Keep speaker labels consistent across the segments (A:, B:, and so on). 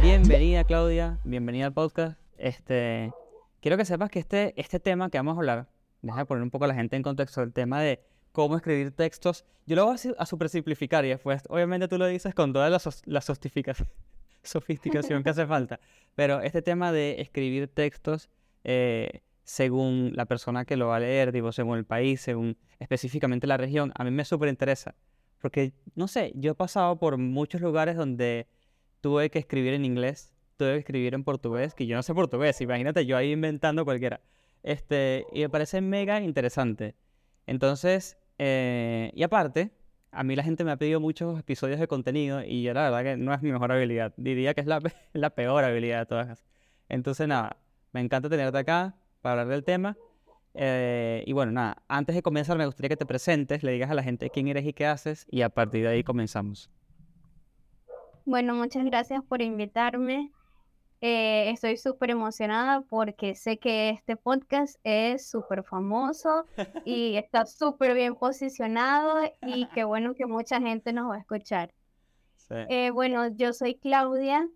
A: Bienvenida Claudia, bienvenida al podcast. Este, quiero que sepas que este, este tema que vamos a hablar, deja poner un poco a la gente en contexto, el tema de cómo escribir textos, yo lo voy a, super simplificar y después obviamente tú lo dices con toda la, la sofisticación que hace falta, pero este tema de escribir textos eh, según la persona que lo va a leer, digo, según el país, según específicamente la región, a mí me súper interesa. Porque, no sé, yo he pasado por muchos lugares donde tuve que escribir en inglés, tuve que escribir en portugués, que yo no sé portugués, imagínate yo ahí inventando cualquiera. Este, y me parece mega interesante. Entonces, eh, y aparte, a mí la gente me ha pedido muchos episodios de contenido y yo la verdad que no es mi mejor habilidad. Diría que es la, la peor habilidad de todas. Entonces, nada, me encanta tenerte acá para hablar del tema. Eh, y bueno, nada, antes de comenzar me gustaría que te presentes, le digas a la gente quién eres y qué haces y a partir de ahí comenzamos.
B: Bueno, muchas gracias por invitarme. Eh, estoy súper emocionada porque sé que este podcast es súper famoso y está súper bien posicionado y qué bueno que mucha gente nos va a escuchar. Eh, bueno, yo soy Claudia,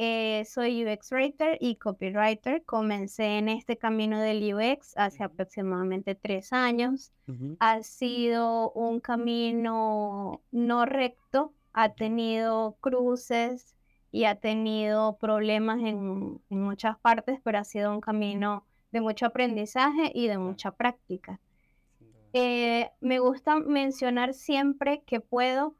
B: eh, soy UX Writer y Copywriter. Comencé en este camino del UX hace aproximadamente tres años. Ha sido un camino no recto, ha tenido cruces y ha tenido problemas en, muchas partes, pero ha sido un camino de mucho aprendizaje y de mucha práctica. Eh, me gusta mencionar siempre que puedo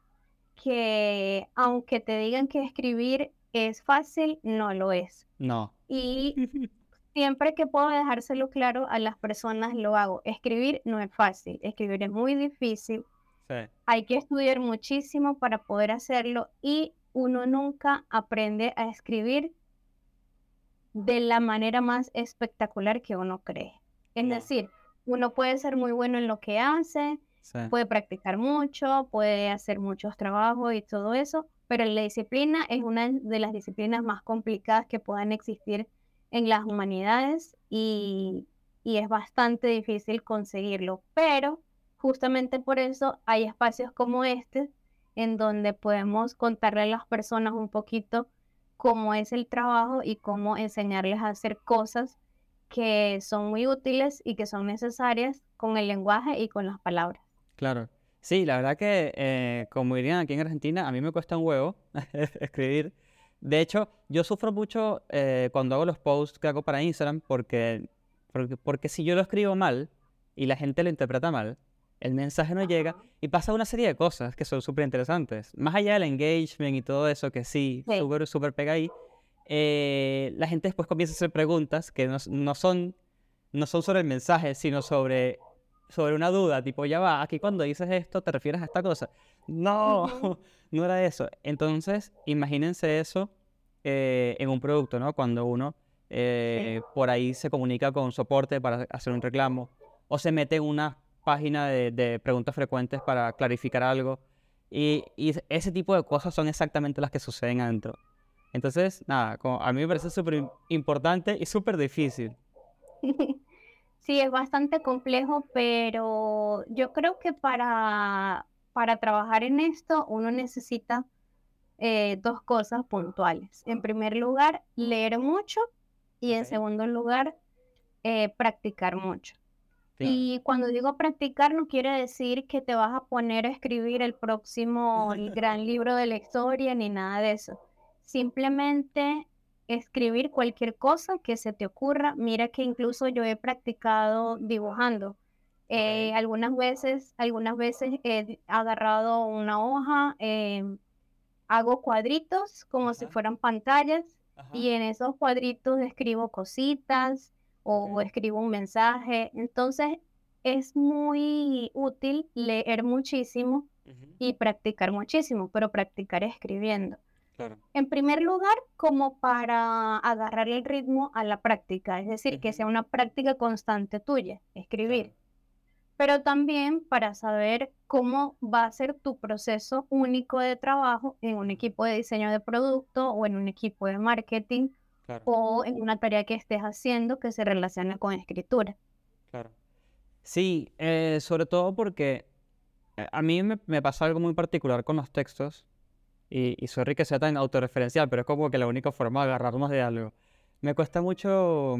B: que aunque te digan que escribir es fácil, no lo es.
A: No.
B: Y siempre que puedo dejárselo claro a las personas lo hago. Escribir no es fácil, escribir es muy difícil. Hay que estudiar muchísimo para poder hacerlo y uno nunca aprende a escribir de la manera más espectacular que uno cree. Es decir, uno puede ser muy bueno en lo que hace, puede practicar mucho, puede hacer muchos trabajos y todo eso, pero la disciplina es una de las disciplinas más complicadas que puedan existir en las humanidades y, es bastante difícil conseguirlo, pero justamente por eso hay espacios como este en donde podemos contarle a las personas un poquito cómo es el trabajo y cómo enseñarles a hacer cosas que son muy útiles y que son necesarias con el lenguaje y con las palabras.
A: Claro. Sí, la verdad que, eh, como dirían aquí en Argentina, a mí me cuesta un huevo escribir. De hecho, yo sufro mucho eh, cuando hago los posts que hago para Instagram porque, porque, si yo lo escribo mal y la gente lo interpreta mal, el mensaje no llega y pasa una serie de cosas que son súper interesantes. Más allá del engagement y todo eso, que sí, súper, súper pega ahí, eh, la gente después comienza a hacer preguntas que no, no, son, no son sobre el mensaje, sino sobre sobre una duda, tipo, ya va, aquí cuando dices esto te refieres a esta cosa. No, no era eso. Entonces, imagínense eso eh, en un producto, ¿no? Cuando uno eh, por ahí se comunica con soporte para hacer un reclamo o se mete en una página de, preguntas frecuentes para clarificar algo. Y, y, ese tipo de cosas son exactamente las que suceden adentro. Entonces, nada, a mí me parece súper importante y súper difícil.
B: Sí, es bastante complejo, pero yo creo que para, para trabajar en esto uno necesita eh, dos cosas puntuales. En primer lugar, leer mucho y en segundo lugar, eh, practicar mucho. Y cuando digo practicar no quiere decir que te vas a poner a escribir el próximo gran libro de la historia ni nada de eso. Simplemente escribir cualquier cosa que se te ocurra. Mira que incluso yo he practicado dibujando. Eh, algunas veces, algunas veces he agarrado una hoja, em, hago cuadritos como si fueran pantallas y en esos cuadritos escribo cositas o escribo un mensaje. Entonces es muy útil leer muchísimo y practicar muchísimo, pero practicar escribiendo. En primer lugar, como para agarrar el ritmo a la práctica, es decir, que sea una práctica constante tuya, escribir. Pero también para saber cómo va a ser tu proceso único de trabajo en un equipo de diseño de producto o en un equipo de marketing o en una tarea que estés haciendo que se relacione con escritura.
A: Claro. Sí, eh, sobre todo porque A mí me, me pasó algo muy particular con los textos, y, y sorry que sea tan autorreferencial, pero es como que la única forma de agarrarnos de algo. Me cuesta mucho,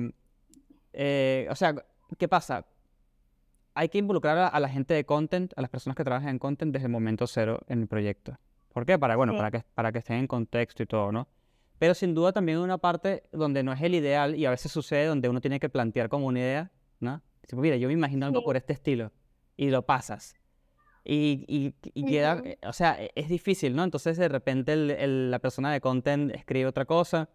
A: eh, o sea, ¿qué pasa? Hay que involucrar a, a la gente de content, a las personas que trabajan en content desde el momento cero en el proyecto. ¿Por qué? Para, bueno,
B: Sí.
A: para que, para que estén en contexto y todo, ¿no? Pero sin duda también hay una parte donde no es el ideal y a veces sucede donde uno tiene que plantear como una idea, ¿no? Tipo, mira, yo me imagino algo
B: Sí.
A: por este estilo y lo pasas. Y, y, y queda, eh, o sea, e- es difícil, ¿no? Entonces de repente el- el- la persona de content escribe otra cosa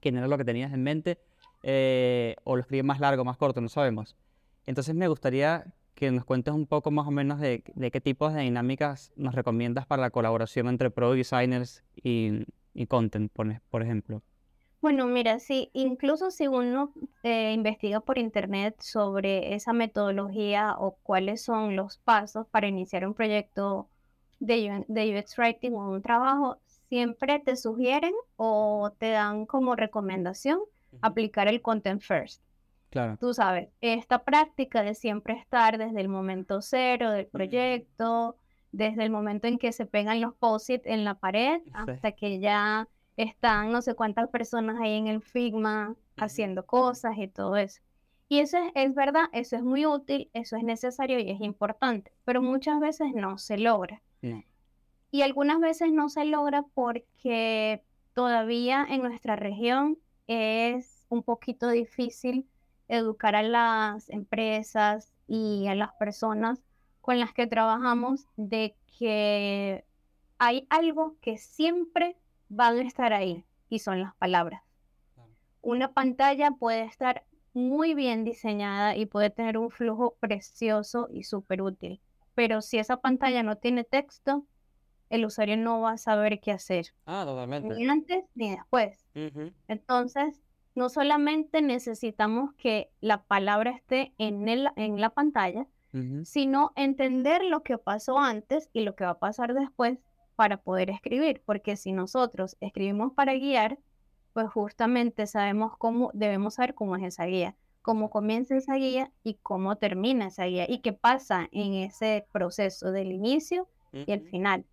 A: que no era lo que tenías en mente, eh, o lo escribe más largo, más corto, no sabemos. Entonces me gustaría que nos cuentes un poco más o menos de, de qué tipos de dinámicas nos recomiendas para la colaboración entre product designers y, y content, por, por ejemplo.
B: Bueno, mira, sí, incluso si uno eh, investiga por internet sobre esa metodología o cuáles son los pasos para iniciar un proyecto de, de UX Writing o un trabajo, siempre te sugieren o te dan como recomendación aplicar el Content First.
A: Claro.
B: Tú sabes, esta práctica de siempre estar desde el momento cero del proyecto, desde el momento en que se pegan los post-it en la pared
A: Sí.
B: hasta que ya están no sé cuántas personas ahí en el Figma haciendo cosas y todo eso. Y eso es, es verdad, eso es muy útil, eso es necesario y es importante, pero muchas veces no se logra.
A: No.
B: Y algunas veces no se logra porque todavía en nuestra región es un poquito difícil educar a las empresas y a las personas con las que trabajamos de que hay algo que siempre van a estar ahí y son las palabras. Una pantalla puede estar muy bien diseñada y puede tener un flujo precioso y súper útil, pero si esa pantalla no tiene texto, el usuario no va a saber qué hacer,
A: Ah, totalmente.
B: ni antes ni después. Entonces, no solamente necesitamos que la palabra esté en el- en la pantalla, sino entender lo que pasó antes y lo que va a pasar después para poder escribir, porque si nosotros escribimos para guiar, pues justamente sabemos cómo, debemos saber cómo es esa guía, cómo comienza esa guía y cómo termina esa guía y qué pasa en ese proceso del inicio y el final.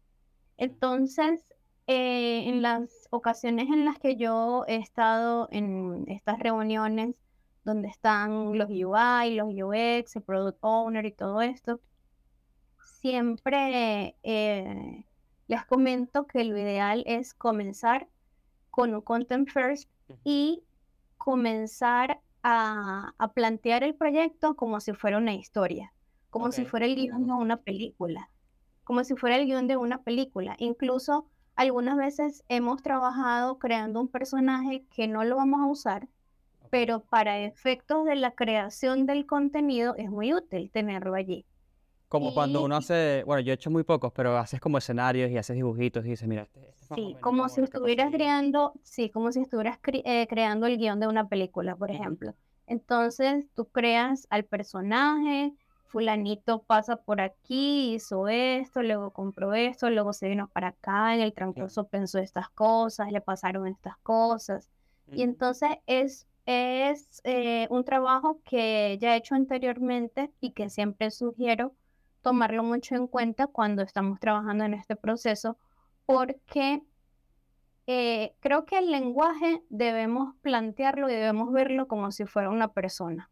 B: Entonces, eh, en las ocasiones en las que yo he estado en estas reuniones donde están los UI, los UX, el Product Owner y todo esto, siempre eh, les comento que lo ideal es comenzar con un Content First y comenzar a, a plantear el proyecto como si fuera una historia, como si fuera el guion de una película, como si fuera el guion de una película. Incluso algunas veces hemos trabajado creando un personaje que no lo vamos a usar, pero para efectos de la creación del contenido es muy útil tenerlo allí.
A: Como cuando uno hace, bueno, yo he hecho muy pocos, pero haces como escenarios y haces dibujitos y dices, mira, este, este es más o
B: Sí,
A: menos
B: como si estuvieras
A: pasaría".
B: creando, sí, como si estuvieras cre- eh, creando el guion de una película, por ejemplo. Entonces, tú creas al personaje, fulanito pasa por aquí, hizo esto, luego compró esto, luego se vino para acá, en el transcurso pensó estas cosas, le pasaron estas cosas. Y entonces es, es eh, un trabajo que ya he hecho anteriormente y que siempre sugiero tomarlo mucho en cuenta cuando estamos trabajando en este proceso, porque eh, creo que el lenguaje debemos plantearlo y debemos verlo como si fuera una persona.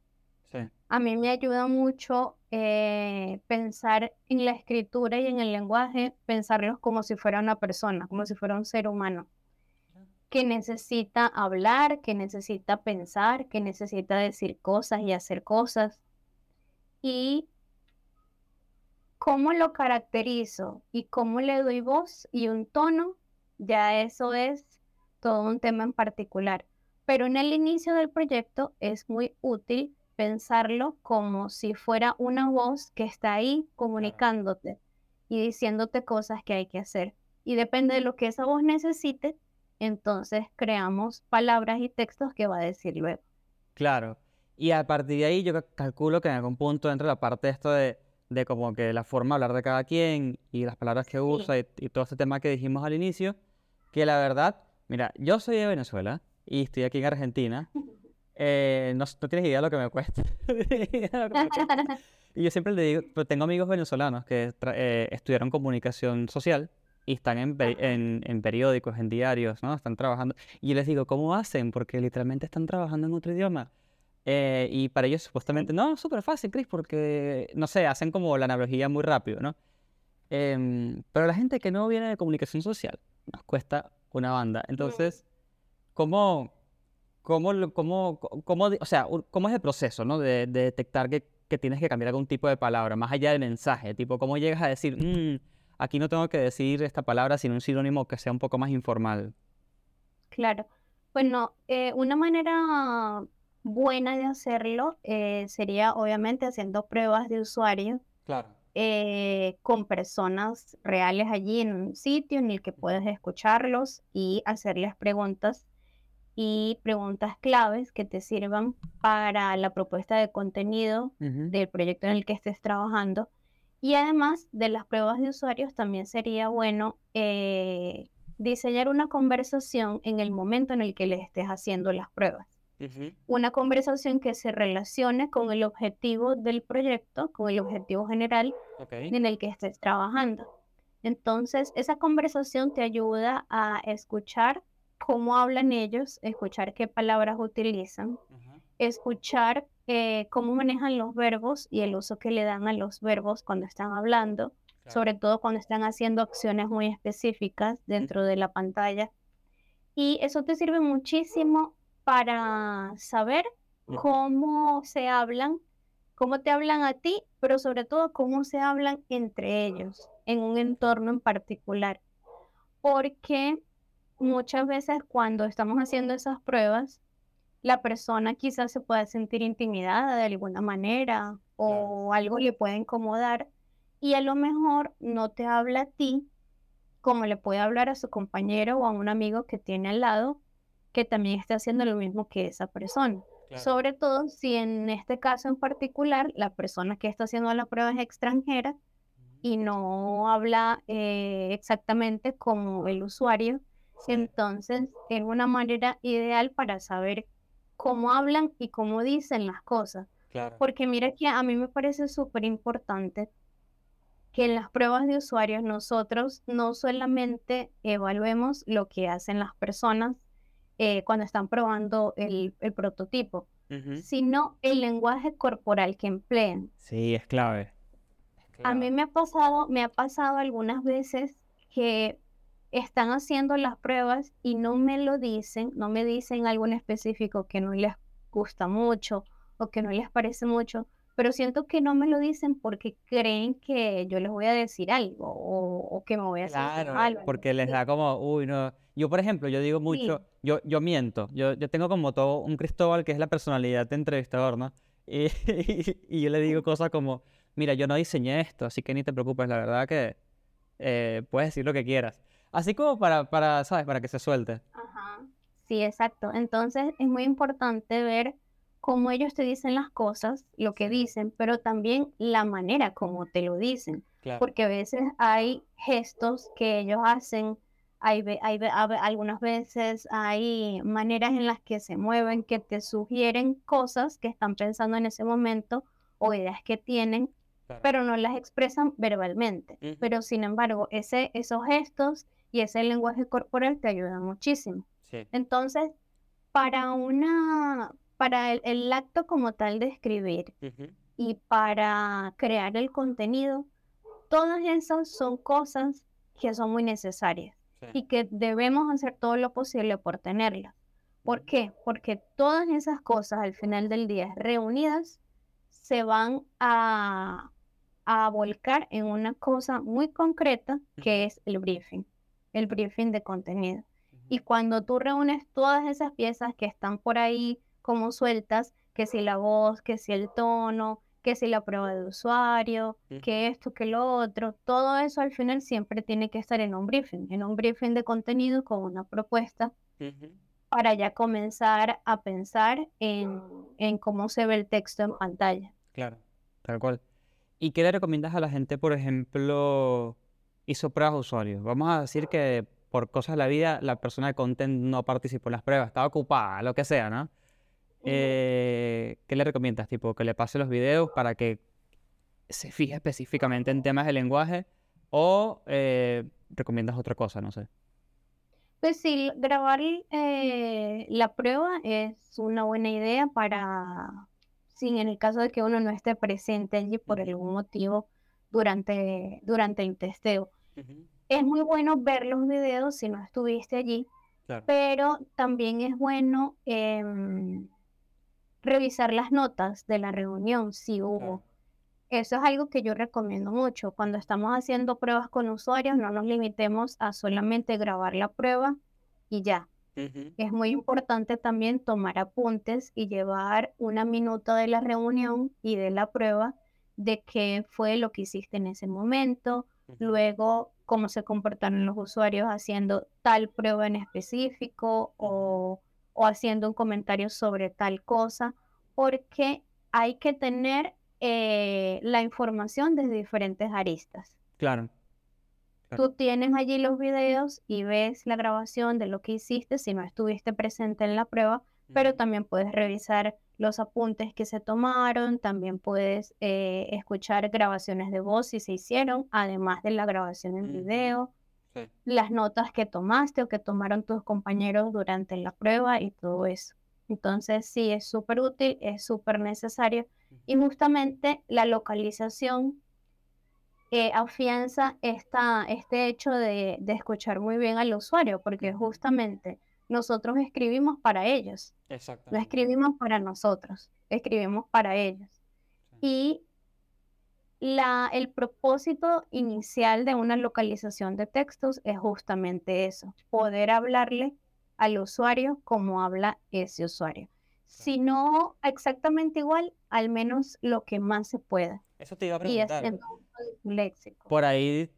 A: Sí,
B: A mí me ayuda mucho eh, pensar en la escritura y en el lenguaje, pensarlos como si fuera una persona, como si fuera un ser humano que necesita hablar, que necesita pensar, que necesita decir cosas y hacer cosas. Y cómo lo caracterizo y cómo le doy voz y un tono, ya eso es todo un tema en particular. Pero en el inicio del proyecto es muy útil pensarlo como si fuera una voz que está ahí comunicándote y diciéndote cosas que hay que hacer. Y depende de lo que esa voz necesite, entonces creamos palabras y textos que va a decir luego.
A: claro. Y a partir de ahí yo ca- calculo que en algún punto entra la parte de esto de, de como que la forma de hablar de cada quien y las palabras que usa y, y todo este tema que dijimos al inicio, que la verdad, mira, yo soy de Venezuela y estoy aquí en Argentina Eh, no, no tienes idea de lo que me cuesta. y yo siempre le digo, pues tengo amigos venezolanos que eh, estudiaron comunicación social y están en, en, en, periódicos, en diarios, ¿no? Están trabajando. Y yo les digo, ¿cómo hacen? Porque literalmente están trabajando en otro idioma. Eh, y para ellos supuestamente, no, súper fácil, Chris, porque, no sé, hacen como la analogía muy rápido, ¿no? Em, pero la gente que no viene de comunicación social nos cuesta una banda. Entonces, ¿cómo, cómo, cómo, cómo, o sea, cómo es el proceso, ¿no? De, detectar que, que, tienes que cambiar algún tipo de palabra, más allá del mensaje, tipo, ¿cómo llegas a decir, mm, aquí no tengo que decir esta palabra, sino un sinónimo que sea un poco más informal?
B: Claro. Bueno, eh, una manera buena de hacerlo eh, sería obviamente haciendo pruebas de usuario
A: Claro.
B: eh, con personas reales allí en un sitio en el que puedes escucharlos y hacerles preguntas y preguntas claves que te sirvan para la propuesta de contenido del proyecto en el que estés trabajando. Y además de las pruebas de usuarios, también sería bueno eh, diseñar una conversación en el momento en el que le estés haciendo las pruebas. Una conversación que se relacione con el objetivo del proyecto, con el objetivo general en el que estés trabajando. Entonces, esa conversación te ayuda a escuchar cómo hablan ellos, escuchar qué palabras utilizan, escuchar eh, cómo manejan los verbos y el uso que le dan a los verbos cuando están hablando,
A: Claro.
B: sobre todo cuando están haciendo acciones muy específicas dentro de la pantalla. Y eso te sirve muchísimo para saber cómo se hablan, cómo te hablan a ti, pero sobre todo cómo se hablan entre ellos en un entorno en particular. Porque muchas veces cuando estamos haciendo esas pruebas, la persona quizás se pueda sentir intimidada de alguna manera o algo le puede incomodar y a lo mejor no te habla a ti como le puede hablar a su compañero o a un amigo que tiene al lado que también está haciendo lo mismo que esa persona.
A: Claro.
B: Sobre todo si en este caso en particular la persona que está haciendo la prueba es extranjera y no habla eh, exactamente como el usuario,
A: Sí.
B: entonces es una manera ideal para saber cómo hablan y cómo dicen las cosas.
A: Claro.
B: Porque mira que a mí me parece súper importante que en las pruebas de usuarios nosotros no solamente evaluemos lo que hacen las personas eh, cuando están probando el, el prototipo, sino el lenguaje corporal que emplean.
A: Sí, es clave. Es
B: A mí me ha pasado, me ha pasado algunas veces que están haciendo las pruebas y no me lo dicen, no me dicen algo en específico que no les gusta mucho o que no les parece mucho, pero siento que no me lo dicen porque creen que yo les voy a decir algo o, o que me voy a sentir
A: Claro,
B: algo
A: porque les da como, uy, no. Yo, por ejemplo, yo digo
B: Sí,
A: mucho, yo, yo miento. Yo, yo tengo como todo un Cristóbal que es la personalidad de entrevistador, ¿no? Y, y yo le digo cosas como, mira, yo no diseñé esto, así que ni te preocupes, la verdad que eh, puedes decir lo que quieras. Así como para, para, ¿sabes? Para que se suelte.
B: Ajá. Sí, exacto. Entonces es muy importante ver cómo ellos te dicen las cosas, lo que dicen, pero también la manera como te lo dicen,
A: claro.
B: porque a veces hay gestos que ellos hacen, hay, hay algunas veces hay maneras en las que se mueven que te sugieren cosas que están pensando en ese momento o ideas que tienen,
A: Claro.
B: pero no las expresan verbalmente. Pero sin embargo, ese, esos gestos y ese lenguaje corporal te ayudan muchísimo.
A: Sí.
B: Entonces, para una, para el, el acto como tal de escribir y para crear el contenido, todas esas son cosas que son muy necesarias
A: Sí.
B: y que debemos hacer todo lo posible por tenerlas. ¿Por qué? Porque todas esas cosas al final del día reunidas se van a, a volcar en una cosa muy concreta que es el briefing, el briefing de contenido. Y cuando tú reúnes todas esas piezas que están por ahí como sueltas, que si la voz, que si el tono, que si la prueba de usuario,
A: Ujú.
B: que esto, que lo otro, todo eso al final siempre tiene que estar en un briefing, en un briefing de contenido con una propuesta para ya comenzar a pensar en, en cómo se ve el texto en pantalla.
A: Claro, tal cual. ¿Y qué le recomiendas a la gente, por ejemplo, hizo pruebas de usuarios? Vamos a decir que por cosas de la vida la persona de content no participó en las pruebas, estaba ocupada, lo que sea, ¿no? Eh, ¿qué le recomiendas? Tipo, que le pase los videos para que se fije específicamente en temas de lenguaje o eh, recomiendas otra cosa, no sé.
B: Pues sí, grabar eh, la prueba es una buena idea para, si en el caso de que uno no esté presente allí por algún motivo durante, durante el testeo. Es muy bueno ver los videos si no estuviste allí, pero también es bueno em, revisar las notas de la reunión si hubo. Eso es algo que yo recomiendo mucho. Cuando estamos haciendo pruebas con usuarios, no nos limitemos a solamente grabar la prueba y ya. Es muy importante también tomar apuntes y llevar una minuta de la reunión y de la prueba de qué fue lo que hiciste en ese momento, luego cómo se comportaron los usuarios haciendo tal prueba en específico o, o haciendo un comentario sobre tal cosa, porque hay que tener eh, la información desde diferentes aristas.
A: Claro.
B: Tú tienes allí los videos y ves la grabación de lo que hiciste si no estuviste presente en la prueba, pero también puedes revisar los apuntes que se tomaron, también puedes eh, escuchar grabaciones de voz si se hicieron, además de la grabación en video, las notas que tomaste o que tomaron tus compañeros durante la prueba y todo eso. Entonces sí, es súper útil, es súper necesario y justamente la localización eh, afianza esta, este hecho de, escuchar muy bien al usuario, porque justamente nosotros escribimos para ellos. No escribimos para nosotros, escribimos para ellos. Y la, el propósito inicial de una localización de textos es justamente eso, poder hablarle al usuario como habla ese usuario. Si no exactamente igual, al menos lo que más se pueda.
A: Eso te iba a preguntar. Y léxico. Por ahí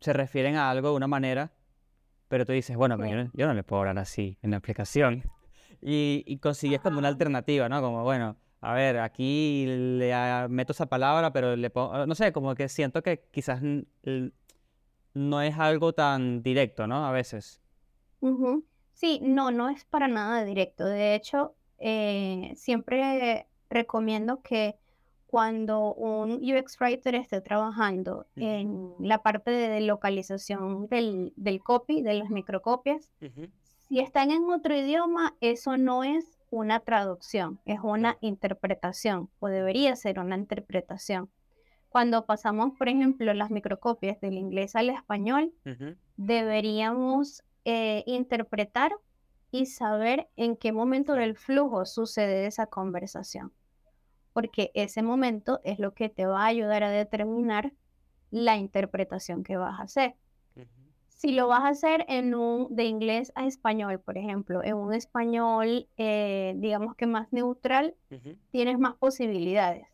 A: se refieren a algo de una manera, pero tú dices, bueno, yo, no le puedo hablar así en la aplicación. Y, y consigues como una alternativa, ¿no? Como, bueno, a ver, aquí le meto esa palabra, pero le pongo, no sé, como que siento que quizás no es algo tan directo, ¿no? A veces.
B: Sí, no, no es para nada directo. De hecho, eh, siempre recomiendo que cuando un UX Writer esté trabajando en la parte de localización del, copy, de las microcopias, si están en otro idioma, eso no es una traducción, es una interpretación o debería ser una interpretación. Cuando pasamos, por ejemplo, las microcopias del inglés al español, deberíamos eh, interpretar y saber en qué momento del flujo sucede esa conversación. Porque ese momento es lo que te va a ayudar a determinar la interpretación que vas a hacer. Si lo vas a hacer en un de inglés a español, por ejemplo, en un español, eh, digamos que más neutral, tienes más posibilidades.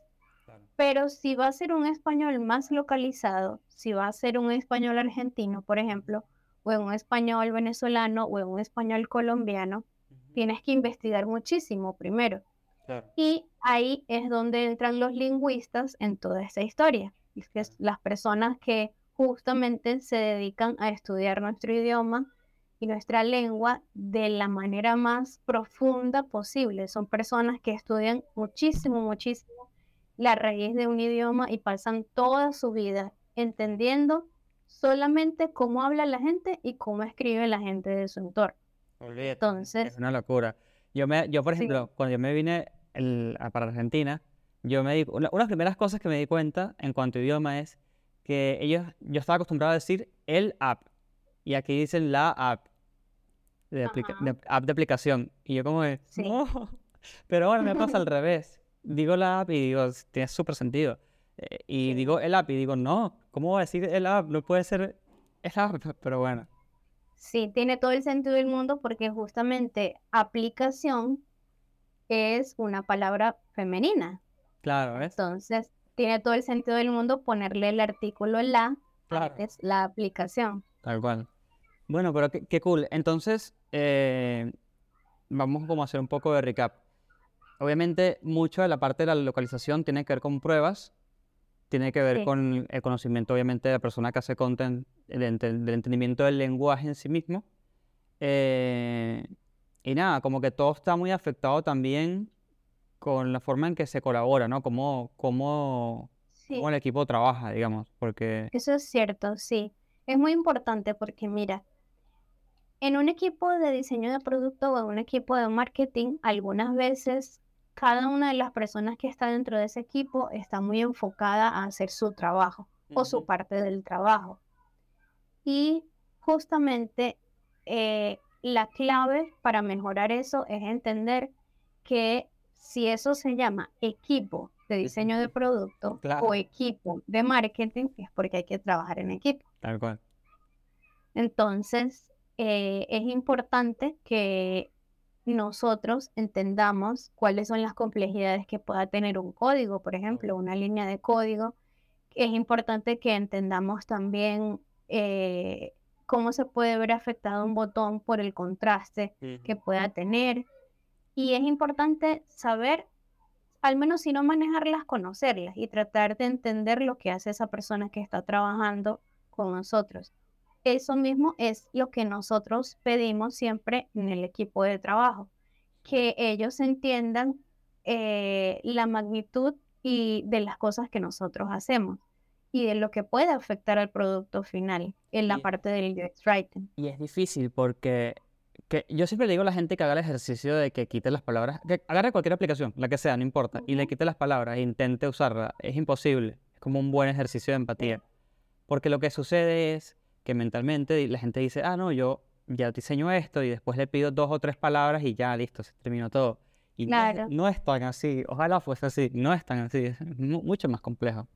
B: Pero si va a ser un español más localizado, si va a ser un español argentino, por ejemplo, o en un español venezolano o en un español colombiano, tienes que investigar muchísimo primero. Y ahí es donde entran los lingüistas en toda esa historia. Es que las personas que justamente se dedican a estudiar nuestro idioma y nuestra lengua de la manera más profunda posible. Son personas que estudian muchísimo, muchísimo la raíz de un idioma y pasan toda su vida entendiendo solamente cómo habla la gente y cómo escribe la gente de su entorno.
A: Entonces, es una locura. Yo, me, yo por ejemplo, cuando yo me vine para Argentina, yo me di, una, de las primeras cosas que me di cuenta en cuanto a idioma es que ellos, yo estaba acostumbrado a decir el app, y aquí dicen la app, de, app de aplicación, y yo como de, no, pero bueno, me pasa al revés, digo la app y digo, tiene súper sentido, eh, y digo el app y digo, no, ¿cómo voy a decir el app? No puede ser el app, pero bueno.
B: Sí, tiene todo el sentido del mundo porque justamente aplicación es una palabra femenina.
A: Claro, ¿ves?
B: Entonces, tiene todo el sentido del mundo ponerle el artículo la, claro. la aplicación.
A: Tal cual. Bueno, pero qué, cool. Entonces, eh, vamos como a hacer un poco de recap. Obviamente, mucho de la parte de la localización tiene que ver con pruebas, tiene que ver con el conocimiento, obviamente, de la persona que hace content, del, entendimiento del lenguaje en sí mismo. Eh, y nada, como que todo está muy afectado también con la forma en que se colabora, ¿no? Cómo, cómo,
B: Sí,
A: cómo el equipo trabaja, digamos, porque...
B: eso es cierto, sí. Es muy importante porque mira, en un equipo de diseño de producto o en un equipo de marketing, algunas veces cada una de las personas que está dentro de ese equipo está muy enfocada a hacer su trabajo o su parte del trabajo. Y justamente eh, la clave para mejorar eso es entender que si eso se llama equipo de diseño de producto o equipo de marketing, es porque hay que trabajar en equipo.
A: Tal cual.
B: Entonces, eh, es importante que nosotros entendamos cuáles son las complejidades que pueda tener un código, por ejemplo, una línea de código. Es importante que entendamos también eh, cómo se puede ver afectado un botón por el contraste que pueda tener. Y es importante saber, al menos si no manejarlas, conocerlas y tratar de entender lo que hace esa persona que está trabajando con nosotros. Eso mismo es lo que nosotros pedimos siempre en el equipo de trabajo, que ellos entiendan eh, la magnitud y de las cosas que nosotros hacemos y de lo que puede afectar al producto final en la
A: Y-
B: parte del UX Writing.
A: Y es difícil porque que yo siempre le digo a la gente que haga el ejercicio de que quite las palabras, que agarre cualquier aplicación, la que sea, no importa, y le quite las palabras e intente usarla. Es imposible. Es como un buen ejercicio de empatía. Porque lo que sucede es que mentalmente la gente dice, ah, no, yo ya diseño esto y después le pido dos o tres palabras y ya, listo, se terminó todo. Y no
B: Claro.
A: no es tan así. Ojalá fuese así. No es tan así. Es mu- mucho más complejo.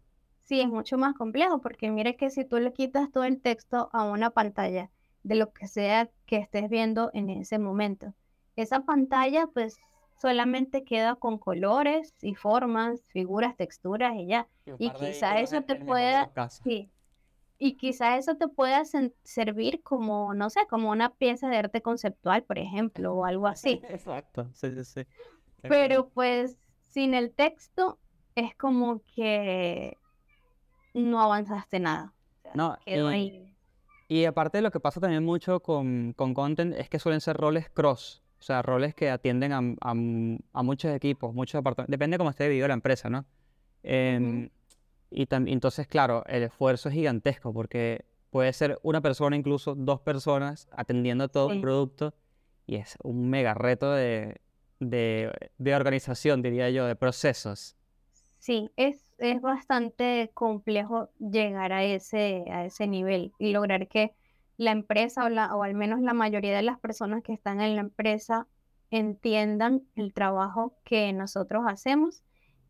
B: Sí, es mucho más complejo porque mira que si tú le quitas todo el texto a una pantalla de lo que sea que estés viendo en ese momento, esa pantalla pues solamente queda con colores y formas, figuras, texturas y ya.
A: Y
B: Y quizá eso te pueda, sí, y quizá eso te pueda servir como, no sé, como una pieza de arte conceptual, por ejemplo, o algo así.
A: Exacto. Sí, sí, sí.
B: Pero pues sin el texto es como que no avanzaste nada. O sea,
A: No,
B: quedó
A: y-
B: ahí.
A: Y aparte lo que pasa también mucho con, con content es que suelen ser roles cross, o sea, roles que atienden a, a muchos equipos, muchos departamentos, depende de cómo esté dividido la empresa, ¿no? Em, y tam- entonces, claro, el esfuerzo es gigantesco porque puede ser una persona, incluso dos personas, atendiendo todo un
B: Sí.
A: producto y es un mega reto de, de, de organización, diría yo, de procesos.
B: Sí, es, es bastante complejo llegar a ese, a ese nivel y lograr que la empresa o, la, o al menos la mayoría de las personas que están en la empresa entiendan el trabajo que nosotros hacemos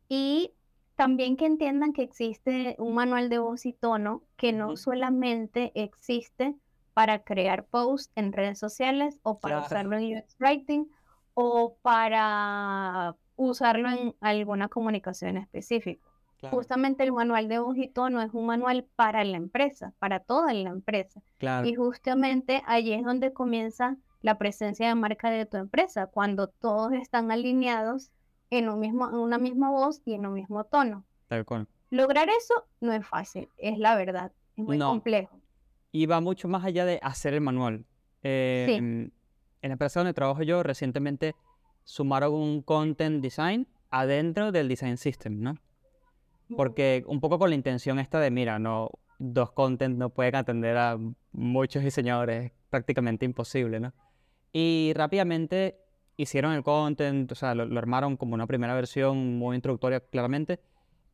B: y también que entiendan que existe un manual de voz y tono que no solamente existe para crear posts en redes sociales o para
A: Claro.
B: usarlo en UX Writing o para usarlo en alguna comunicación específica.
A: Claro,
B: Justamente el manual de y tono es un manual para la empresa, para toda la empresa.
A: claro.
B: Y justamente allí es donde comienza la presencia de marca de tu empresa, cuando todos están alineados en un mismo, en una misma voz y en un mismo tono.
A: Tal cual.
B: Lograr eso no es fácil, es la verdad, es muy
A: No.
B: complejo.
A: Y va mucho más allá de hacer el manual. Eh, en la empresa donde trabajo yo, recientemente sumaron un content design adentro del design system, ¿no? Porque un poco con la intención esta de, mira, no, dos content no pueden atender a muchos diseñadores, es prácticamente imposible, ¿no? Y rápidamente hicieron el content, o sea, lo, lo armaron como una primera versión muy introductoria, claramente,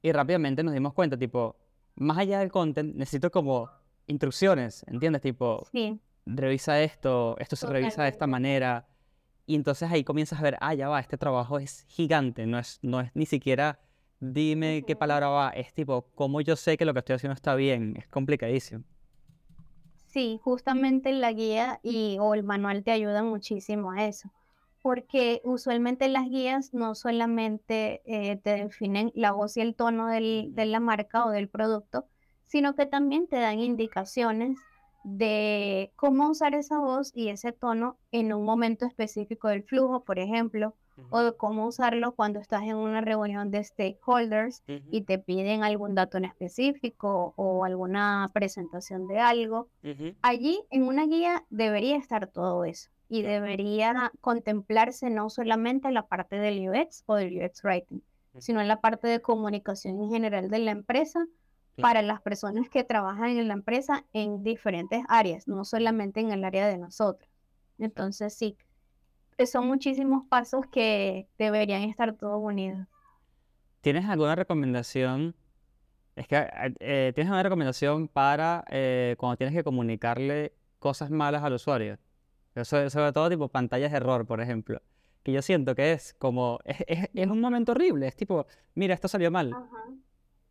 A: y rápidamente nos dimos cuenta, tipo, más allá del content, necesito como instrucciones, ¿entiendes? Tipo,
B: Sí,
A: revisa esto, esto se revisa de esta manera. Y entonces ahí comienzas a ver, ah, ya va, este trabajo es gigante, no es, no es ni siquiera dime qué palabra va, es tipo, cómo yo sé que lo que estoy haciendo está bien, es complicadísimo.
B: sí, justamente la guía y o el manual te ayuda muchísimo a eso, porque usualmente las guías no solamente eh, te definen la voz y el tono del- de la marca o del producto, sino que también te dan indicaciones de cómo usar esa voz y ese tono en un momento específico del flujo, por ejemplo, o de cómo usarlo cuando estás en una reunión de stakeholders y te piden algún dato en específico o alguna presentación de algo. Allí en una guía debería estar todo eso y debería contemplarse no solamente la parte del UX o del UX Writing, sino la parte de comunicación en general de la empresa para las personas que trabajan en la empresa en diferentes áreas, no solamente en el área de nosotros. Entonces, sí, son muchísimos pasos que deberían estar todos unidos.
A: ¿Tienes alguna recomendación? Es que eh, tienes alguna recomendación para eh, cuando tienes que comunicarle cosas malas al usuario. Sobre, todo tipo pantallas de error, por ejemplo. Que yo siento que es como, es, es, un momento horrible. Es tipo, mira, esto salió mal.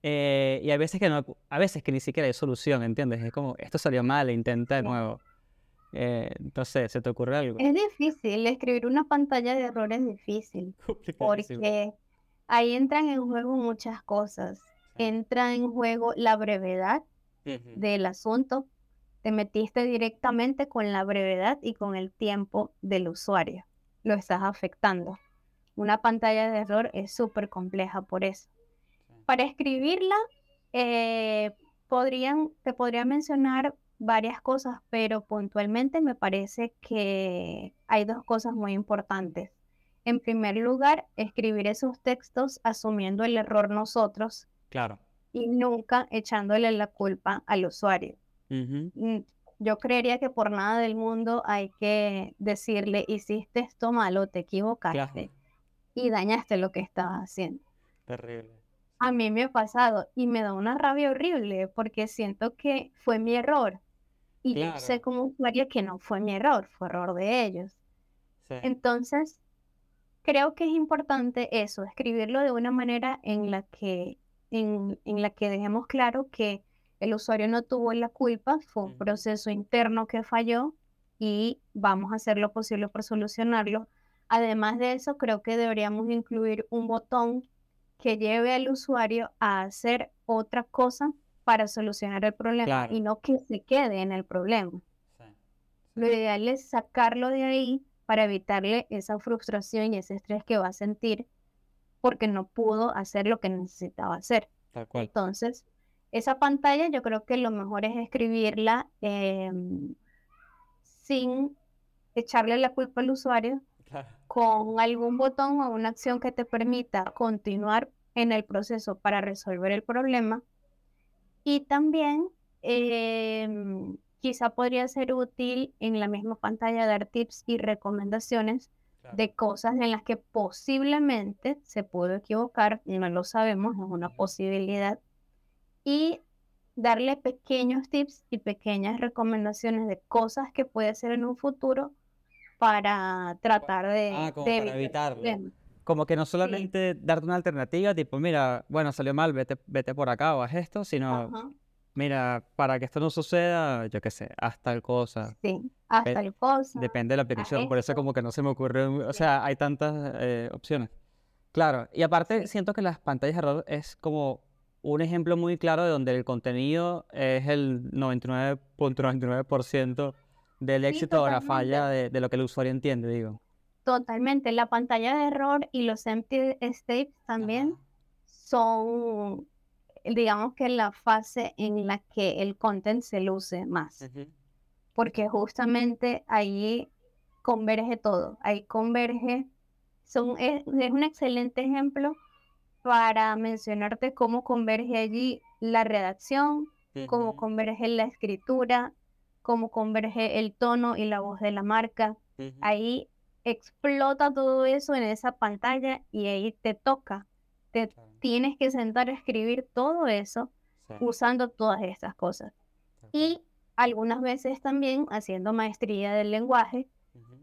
A: Eh, y hay veces que no, a veces que ni siquiera hay solución, ¿entiendes? Es como, esto salió mal, intenta de nuevo. Eh, entonces, ¿se te ocurre algo?
B: Es difícil, escribir una pantalla de error es difícil, porque ahí entran en juego muchas cosas. Entra en juego la brevedad del asunto. Te metiste directamente con la brevedad y con el tiempo del usuario. Lo estás afectando. Una pantalla de error es súper compleja por eso. Para escribirla, eh, podrían, te podría mencionar varias cosas, pero puntualmente me parece que hay dos cosas muy importantes. En primer lugar, escribir esos textos asumiendo el error nosotros.
A: Claro.
B: Y nunca echándole la culpa al usuario. Mm, yo creería que por nada del mundo hay que decirle, hiciste esto malo, te equivocaste y dañaste lo que estabas haciendo.
A: Terrible.
B: A mí me ha pasado y me da una rabia horrible porque siento que fue mi error y yo sé como usuario que no fue mi error, fue error de ellos. Entonces, creo que es importante eso, escribirlo de una manera en la que, en, la que dejemos claro que el usuario no tuvo la culpa, fue un proceso interno que falló y vamos a hacer lo posible por solucionarlo. Además de eso, creo que deberíamos incluir un botón que lleve al usuario a hacer otra cosa para solucionar el problema y no que se quede en el problema. Lo ideal es sacarlo de ahí para evitarle esa frustración y ese estrés que va a sentir porque no pudo hacer lo que necesitaba hacer. Entonces, esa pantalla yo creo que lo mejor es escribirla em, sin echarle la culpa al usuario, con algún botón o una acción que te permita continuar en el proceso para resolver el problema y también em, quizá podría ser útil en la misma pantalla dar tips y recomendaciones de cosas en las que posiblemente se pudo equivocar, y no lo sabemos, es una posibilidad, y darle pequeños tips y pequeñas recomendaciones de cosas que puede hacer en un futuro para tratar de,
A: ah, como para evitarlo. Como que no solamente darte una alternativa, tipo, mira, bueno, salió mal, vete, vete por acá o haz esto, sino, mira, para que esto no suceda, yo qué sé, haz tal cosa.
B: Sí, haz tal cosa.
A: Depende de la aplicación, por eso como que no se me ocurre, o sea, hay tantas eh, opciones. Claro, y aparte siento que las pantallas de error es como un ejemplo muy claro de donde el contenido es el 99.99% del éxito o la falla de, de, lo que el usuario entiende, digo.
B: Totalmente. La pantalla de error y los empty states también son, digamos que la fase en la que el content se luce más. Porque justamente ahí converge todo. Ahí converge. Son, es, un excelente ejemplo para mencionarte cómo converge allí la redacción, cómo converge la escritura, cómo converge el tono y la voz de la marca. Ahí explota todo eso en esa pantalla y ahí te toca. Te tienes que sentar a escribir todo eso usando todas estas cosas. Y algunas veces también haciendo maestría del lenguaje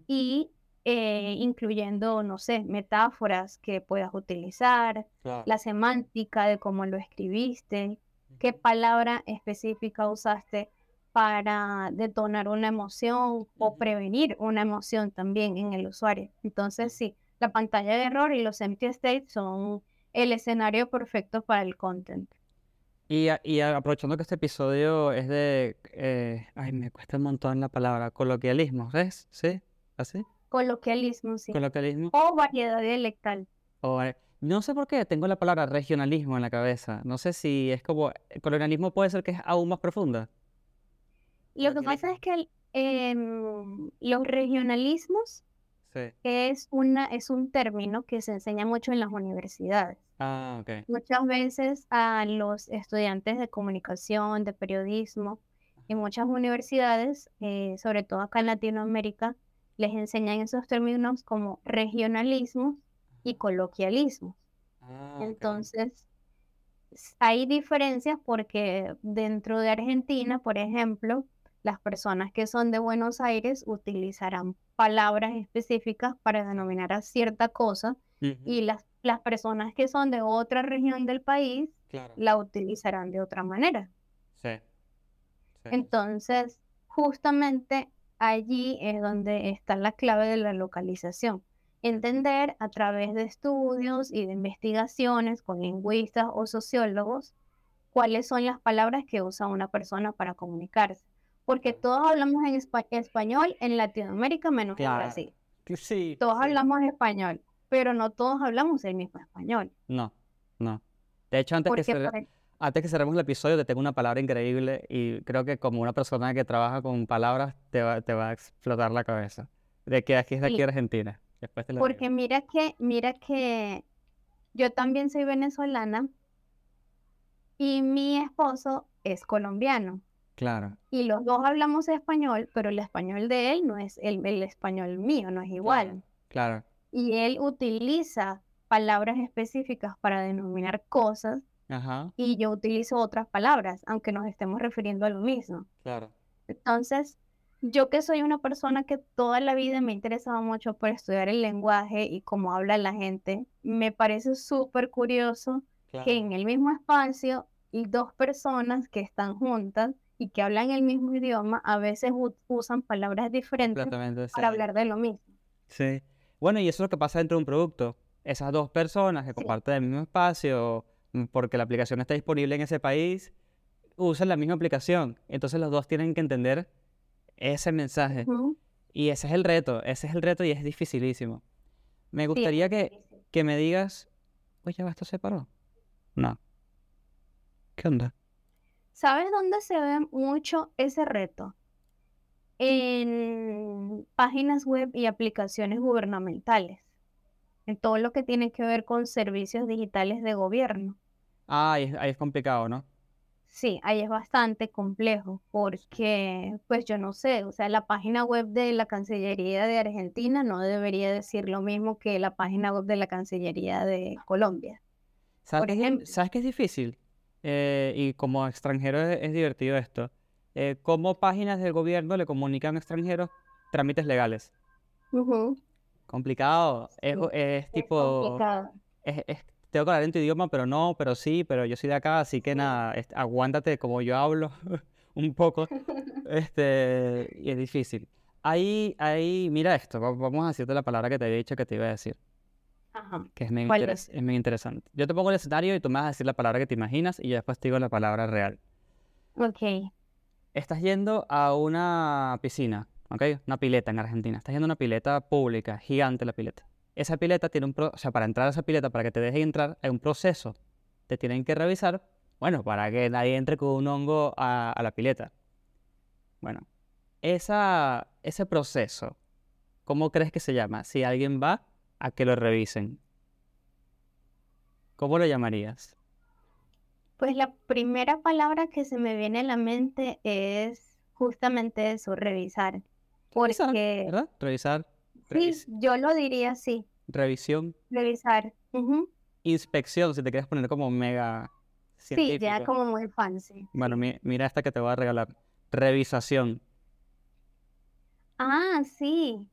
B: y eh, incluyendo, no sé, metáforas que puedas utilizar, la semántica de cómo lo escribiste, qué palabra específica usaste para detonar una emoción o prevenir una emoción también en el usuario. Entonces, sí, la pantalla de error y los empty states son el escenario perfecto para el content.
A: Y, y aprovechando que este episodio es de, eh, ay, me cuesta un montón la palabra, coloquialismo, ¿ves? ¿Sí? ¿Así?
B: Coloquialismo, sí.
A: Coloquialismo.
B: O variedad dialectal.
A: O, eh, no sé por qué tengo la palabra regionalismo en la cabeza. No sé si es como, el colonialismo puede ser que es aún más profunda.
B: Lo que pasa es que el- em, los regionalismos
A: Sí.
B: es una, es un término que se enseña mucho en las universidades.
A: Ah, ok.
B: Muchas veces a los estudiantes de comunicación, de periodismo, en muchas universidades, eh, sobre todo acá en Latinoamérica, les enseñan esos términos como regionalismo y coloquialismo.
A: Ah.
B: Entonces, hay diferencias porque dentro de Argentina, por ejemplo, las personas que son de Buenos Aires utilizarán palabras específicas para denominar a cierta cosa y las, las personas que son de otra región del país
A: Claro.
B: la utilizarán de otra manera.
A: Sí. Sí.
B: Entonces, justamente allí es donde está la clave de la localización. Entender a través de estudios y de investigaciones con lingüistas o sociólogos cuáles son las palabras que usa una persona para comunicarse. Porque todos hablamos en espa- español en Latinoamérica menos en
A: Claro.
B: Brasil.
A: Sí,
B: Todos hablamos español, pero no todos hablamos el mismo español.
A: No, no. De hecho, antes que,
B: Porque,
A: antes que cerremos el episodio, te tengo una palabra increíble y creo que como una persona que trabaja con palabras, te va, te va a explotar la cabeza. De que aquí es de aquí
B: Sí.
A: Argentina. Después te digo.
B: Porque mira que, mira que yo también soy venezolana y mi esposo es colombiano.
A: Claro,
B: Y los dos hablamos español, pero el español de él no es el, el español mío, no es igual.
A: claro.
B: Y él utiliza palabras específicas para denominar cosas
A: Ajá,
B: y yo utilizo otras palabras, aunque nos estemos refiriendo a lo mismo.
A: claro.
B: Entonces, yo que soy una persona que toda la vida me ha interesado mucho por estudiar el lenguaje y cómo habla la gente, me parece súper curioso que en el mismo espacio y dos personas que están juntas y que hablan el mismo idioma a veces usan palabras diferentes para
A: sí.
B: hablar de lo mismo.
A: Sí. Bueno, y eso es lo que pasa dentro de un producto. Esas dos personas que
B: Sí.
A: comparten el mismo espacio, mm, porque la aplicación está disponible en ese país, usan la misma aplicación. Entonces los dos tienen que entender ese mensaje. Y ese es el reto, ese es el reto y es dificilísimo. Me
B: Sí,
A: gustaría que, que me digas, oye, esto se paró. No. ¿Qué onda?
B: ¿Sabes dónde se ve mucho ese reto? En páginas web y aplicaciones gubernamentales, en todo lo que tiene que ver con servicios digitales de gobierno.
A: Ah, ahí, es- ahí es complicado, ¿no?
B: Sí, ahí es bastante complejo porque, pues yo no sé, o sea, la página web de la Cancillería de Argentina no debería decir lo mismo que la página web de la Cancillería de Colombia.
A: ¿Sabes
B: Por ejemplo.
A: ¿sabes qué es difícil? Eh, y como extranjero es, es divertido esto. Eh, ¿cómo páginas del gobierno le comunican a extranjeros trámites legales?
B: Ujú,
A: Complicado. Es,
B: Sí,
A: es
B: es
A: tipo,
B: complicado.
A: es, es- tengo que hablar en tu idioma, pero no, pero sí, pero yo soy de acá, así que
B: Sí.
A: nada, aguántate como yo hablo un poco. Este, y es difícil. Ahí, ahí, mira esto, va- vamos a decirte la palabra que te había dicho que te iba a decir,
B: Ajá.
A: que es muy,
B: ¿Cuál es?
A: es muy interesante. Yo te pongo el escenario y tú me vas a decir la palabra que te imaginas y yo después te digo la palabra real.
B: Ok.
A: Estás yendo a una piscina, ¿ok? Una pileta en Argentina. Estás yendo a una pileta pública, gigante la pileta. Esa pileta tiene un pro, o sea, para entrar a esa pileta, para que te dejen entrar, hay un proceso. Te tienen que revisar, bueno, para que nadie entre con un hongo a, a la pileta. Bueno, esa, ese proceso, ¿cómo crees que se llama? Si alguien va a que lo revisen, ¿cómo lo llamarías?
B: Pues la primera palabra que se me viene a la mente es justamente eso, revisar.
A: Revisar,
B: Porque
A: ¿verdad? Revisar,
B: sí, yo lo diría así,
A: revisión.
B: revisar.
A: Inspección, si te quieres poner como mega
B: Sí, ya
A: científico.
B: como muy fancy.
A: Bueno, mi- mira esta que te voy a regalar. Revisación.
B: Ah, sí.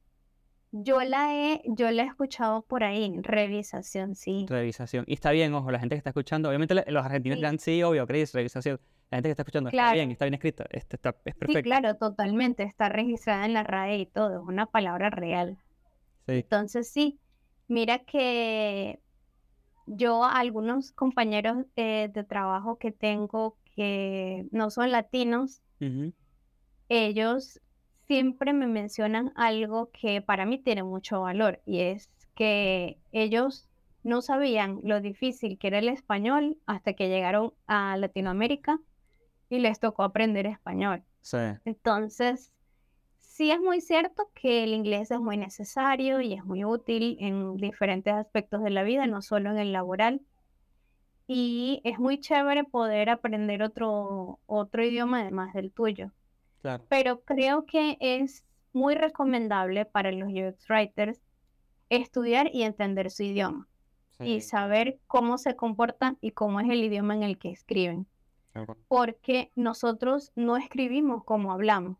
B: Yo la he, yo la he escuchado por ahí, revisación, sí.
A: Revisación. Y está bien, ojo, la gente que está escuchando, obviamente los argentinos
B: Sí.
A: dirán sí, obvio, Cris, revisación. La gente que está escuchando, está bien, está bien escrita, este está, es
B: Sí,
A: perfecto.
B: claro, totalmente. Está registrada en la RAE y todo, es una palabra real.
A: Sí.
B: Entonces, sí, mira que yo algunos compañeros eh, de trabajo que tengo que no son latinos, ellos siempre me mencionan algo que para mí tiene mucho valor y es que ellos no sabían lo difícil que era el español hasta que llegaron a Latinoamérica y les tocó aprender español.
A: Sí.
B: Entonces, sí es muy cierto que el inglés es muy necesario y es muy útil en diferentes aspectos de la vida, no solo en el laboral. Y es muy chévere poder aprender otro, otro idioma además del tuyo.
A: Claro.
B: Pero creo que es muy recomendable para los UX writers estudiar y entender su idioma y saber cómo se comportan y cómo es el idioma en el que escriben. Porque nosotros no escribimos como hablamos.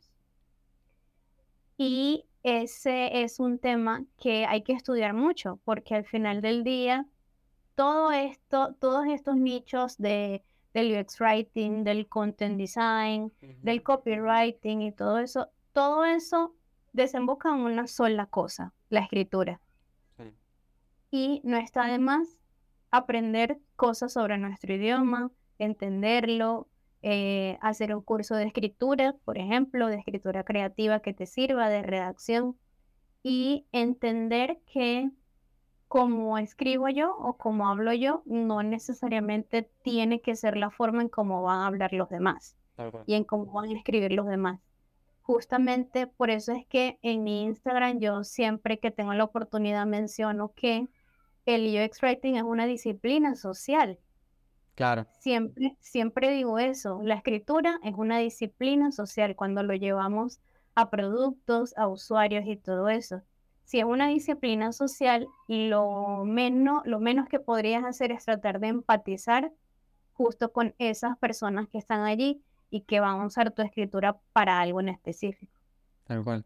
B: Y ese es un tema que hay que estudiar mucho, porque al final del día, todo esto, todos estos nichos de, del UX writing, del content design, del copywriting y todo eso, todo eso desemboca en una sola cosa, la escritura. Y no está de más aprender cosas sobre nuestro idioma, entenderlo, eh, hacer un curso de escritura, por ejemplo, de escritura creativa que te sirva, de redacción, y entender que como escribo yo o como hablo yo, no necesariamente tiene que ser la forma en cómo van a hablar los demás y en cómo van a escribir los demás. Justamente por eso es que en mi Instagram yo siempre que tengo la oportunidad menciono que el UX Writing es una disciplina social.
A: Claro.
B: Siempre, siempre digo eso, la escritura es una disciplina social cuando lo llevamos a productos, a usuarios y todo eso. Si es una disciplina social, lo menos, lo menos que podrías hacer es tratar de empatizar justo con esas personas que están allí y que van a usar tu escritura para algo en específico.
A: Tal cual.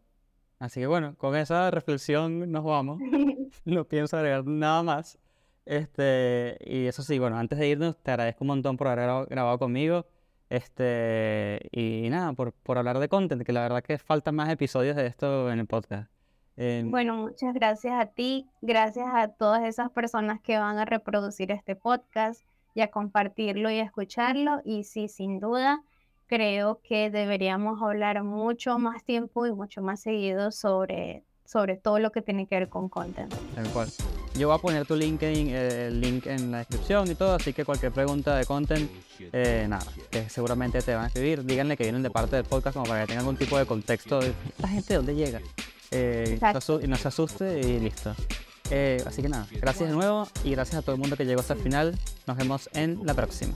A: Así que bueno, con esa reflexión nos vamos. no pienso agregar nada más. Este, y eso sí, bueno, antes de irnos, te agradezco un montón por haber grabado conmigo. Este, y nada, por, por hablar de content, que la verdad que faltan más episodios de esto en el podcast.
B: Bueno, muchas gracias a ti, gracias a todas esas personas que van a reproducir este podcast y a compartirlo y a escucharlo. Y sí, sin duda, creo que deberíamos hablar mucho más tiempo y mucho más seguido sobre, sobre todo lo que tiene que ver con content.
A: Tal cual. Yo voy a poner tu LinkedIn, eh, el link en la descripción y todo, así que cualquier pregunta de content, eh, nada, que seguramente te van a escribir. Díganle que vienen de parte del podcast como para que tengan algún tipo de contexto de la gente de dónde llega. Eh, y no se asuste y listo. así que nada, gracias de nuevo y gracias a todo el mundo que llegó hasta el final. Nos vemos en la próxima.